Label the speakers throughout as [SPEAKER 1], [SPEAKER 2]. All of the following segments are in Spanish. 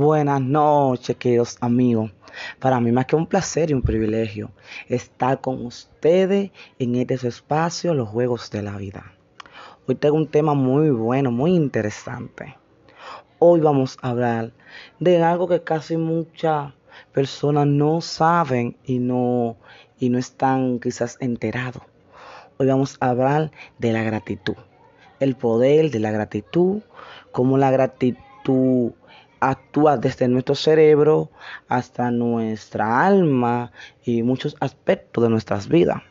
[SPEAKER 1] Buenas noches, queridos amigos. Para mí más que un placer y un privilegio estar con ustedes en este espacio, los juegos de la vida. Hoy tengo un tema muy bueno, muy interesante. Hoy vamos a hablar de algo que casi muchas personas no saben y no, y no están quizás enterados. Hoy vamos a hablar de la gratitud, el poder de la gratitud, cómo la gratitud actúa desde nuestro cerebro hasta nuestra alma y muchos aspectos de nuestras vidas.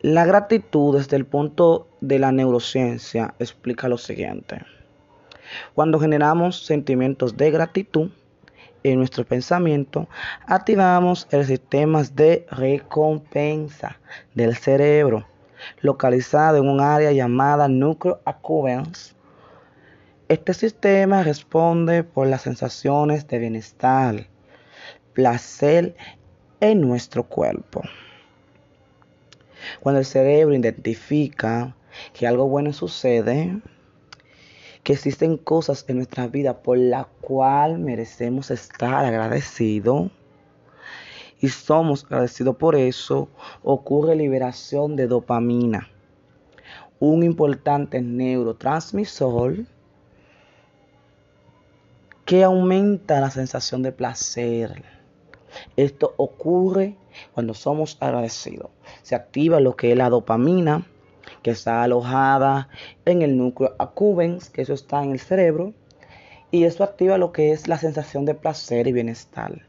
[SPEAKER 1] La gratitud desde el punto de la neurociencia explica lo siguiente. Cuando generamos sentimientos de gratitud en nuestro pensamiento, activamos el sistema de recompensa del cerebro, localizado en un área llamada núcleo accumbens este sistema responde por las sensaciones de bienestar, placer en nuestro cuerpo. Cuando el cerebro identifica que algo bueno sucede, que existen cosas en nuestra vida por las cuales merecemos estar agradecidos, y somos agradecidos por eso, ocurre liberación de dopamina, un importante neurotransmisor que aumenta la sensación de placer. Esto ocurre cuando somos agradecidos. Se activa lo que es la dopamina, que está alojada en el núcleo accumbens, que eso está en el cerebro, y eso activa lo que es la sensación de placer y bienestar.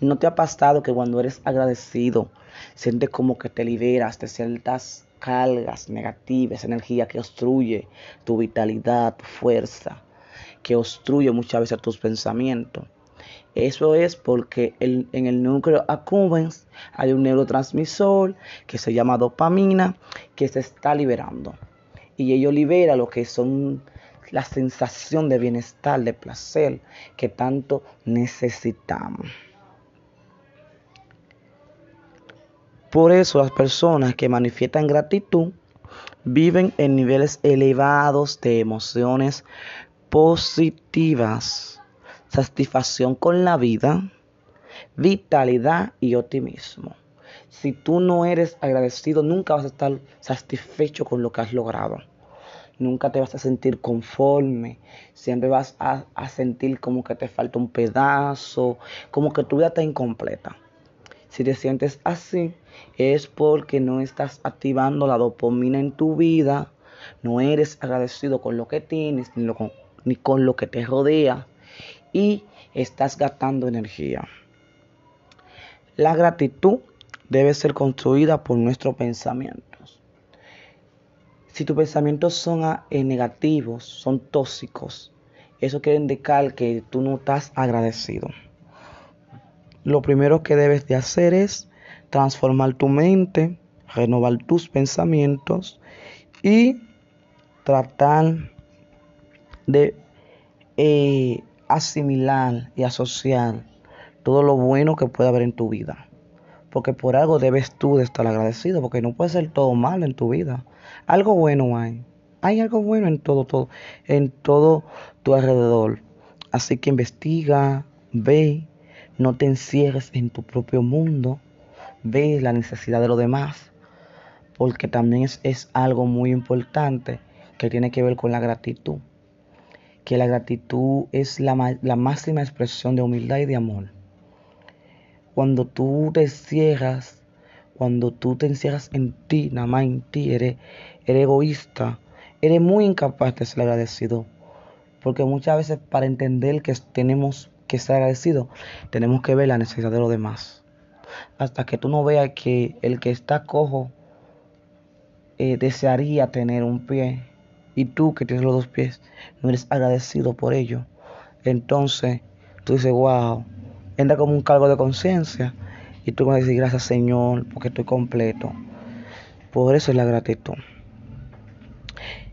[SPEAKER 1] ¿No te ha pasado que cuando eres agradecido, sientes como que te liberas de ciertas cargas negativas, energía que obstruye tu vitalidad, tu fuerza? Que obstruye muchas veces tus pensamientos. Eso es porque en el núcleo accumbens hay un neurotransmisor que se llama dopamina que se está liberando. Y ello libera lo que son la sensación de bienestar, de placer que tanto necesitamos. Por eso las personas que manifiestan gratitud viven en niveles elevados de emociones positivas, satisfacción con la vida, vitalidad y optimismo. Si tú no eres agradecido, nunca vas a estar satisfecho con lo que has logrado. Nunca te vas a sentir conforme. Siempre vas a, sentir como que te falta un pedazo, como que tu vida está incompleta. Si te sientes así, es porque no estás activando la dopamina en tu vida, no eres agradecido con lo que tienes, ni lo, ni con lo que te rodea y estás gastando energía. La gratitud debe ser construida por nuestros pensamientos. Si tus pensamientos son eh, negativos, son tóxicos, eso quiere indicar que tú no estás agradecido. Lo primero que debes de hacer es transformar tu mente, renovar tus pensamientos y tratar de eh, asimilar y asociar todo lo bueno que puede haber en tu vida. Porque por algo debes tú de estar agradecido, porque no puede ser todo malo en tu vida. Algo bueno hay. Hay algo bueno en todo, todo, en todo tu alrededor. Así que investiga, ve, no te encierres en tu propio mundo, ve la necesidad de los demás, porque también es algo muy importante que tiene que ver con la gratitud que la gratitud es la, máxima expresión de humildad y de amor. Cuando tú te cierras, cuando tú te encierras en ti, nada más en ti, eres, eres egoísta, eres muy incapaz de ser agradecido. Porque muchas veces para entender que tenemos que ser agradecidos, tenemos que ver la necesidad de los demás. Hasta que tú no veas que el que está cojo eh, desearía tener un pie y tú que tienes los dos pies no eres agradecido por ello, entonces tú dices, wow, entra como un cargo de conciencia y tú vas a decir gracias Señor porque estoy completo. Por eso es la gratitud.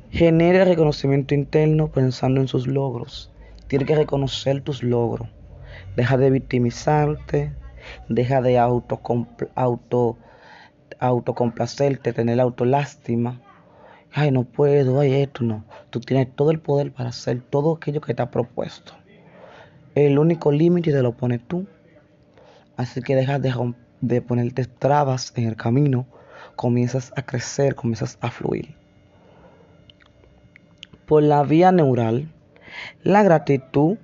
[SPEAKER 1] Genera reconocimiento interno pensando en sus logros. Tienes que reconocer tus logros. Deja de victimizarte. Deja de auto, auto, autocomplacerte, tener autolástima ay, no puedo, ay, esto no. Tú tienes todo el poder para hacer todo aquello que te ha propuesto. El único límite te lo pones tú. Así que dejas de, de ponerte trabas en el camino. Comienzas a crecer, comienzas a fluir. Por la vía neural, la gratitud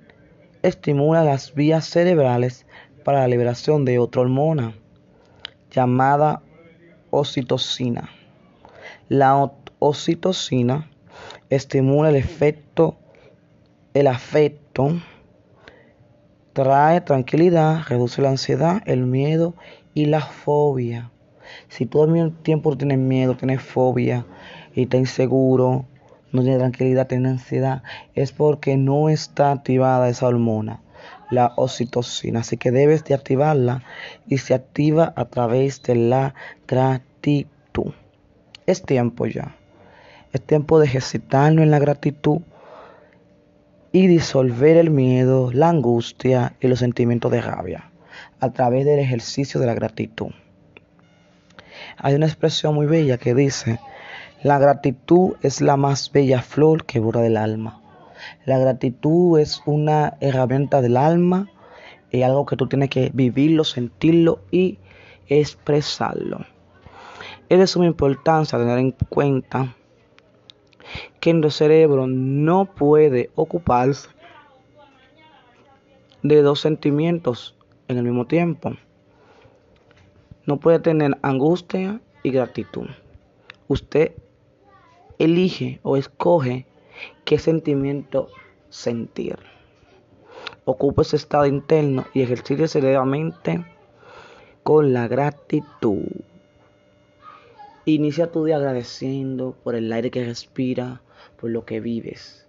[SPEAKER 1] estimula las vías cerebrales para la liberación de otra hormona llamada oxitocina. La oxitocina estimula el efecto, el afecto, trae tranquilidad, reduce la ansiedad, el miedo y la fobia. Si todo el tiempo tienes miedo, tienes fobia y estás inseguro, no tienes tranquilidad, tienes ansiedad, es porque no está activada esa hormona, la oxitocina. Así que debes de activarla y se activa a través de la gratitud. Es tiempo ya. Es tiempo de ejercitarnos en la gratitud y disolver el miedo, la angustia y los sentimientos de rabia a través del ejercicio de la gratitud. Hay una expresión muy bella que dice, la gratitud es la más bella flor que brota del alma. La gratitud es una herramienta del alma, es algo que tú tienes que vivirlo, sentirlo y expresarlo. Es de suma importancia tener en cuenta que nuestro cerebro no puede ocuparse de dos sentimientos en el mismo tiempo. No puede tener angustia y gratitud. Usted elige o escoge qué sentimiento sentir. Ocupa ese estado interno y ejercite seriamente con la gratitud. Inicia tu día agradeciendo por el aire que respira, por lo que vives,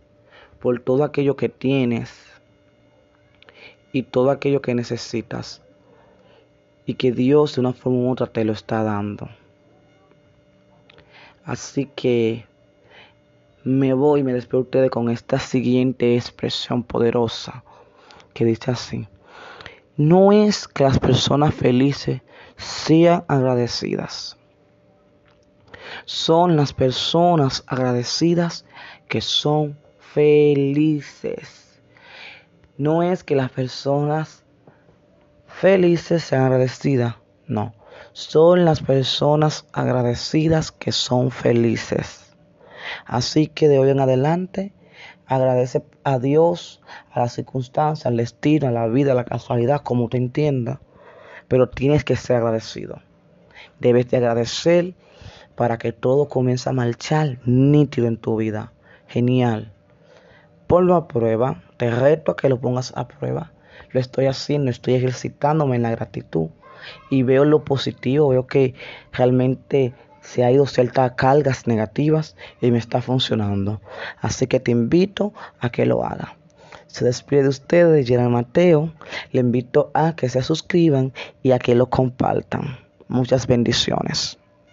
[SPEAKER 1] por todo aquello que tienes y todo aquello que necesitas y que Dios de una forma u otra te lo está dando. Así que me voy y me despido ustedes con esta siguiente expresión poderosa que dice así. No es que las personas felices sean agradecidas son las personas agradecidas que son felices. No es que las personas felices sean agradecidas, no. Son las personas agradecidas que son felices. Así que de hoy en adelante, agradece a Dios, a las circunstancias, al destino, a la vida, a la casualidad, como te entienda. Pero tienes que ser agradecido. Debes de agradecer para que todo comience a marchar nítido en tu vida. Genial. Ponlo a prueba. Te reto a que lo pongas a prueba. Lo estoy haciendo, estoy ejercitándome en la gratitud. Y veo lo positivo, veo que realmente se ha ido ciertas cargas negativas y me está funcionando. Así que te invito a que lo haga. Se despide de ustedes, Gerard Mateo. Le invito a que se suscriban y a que lo compartan. Muchas bendiciones.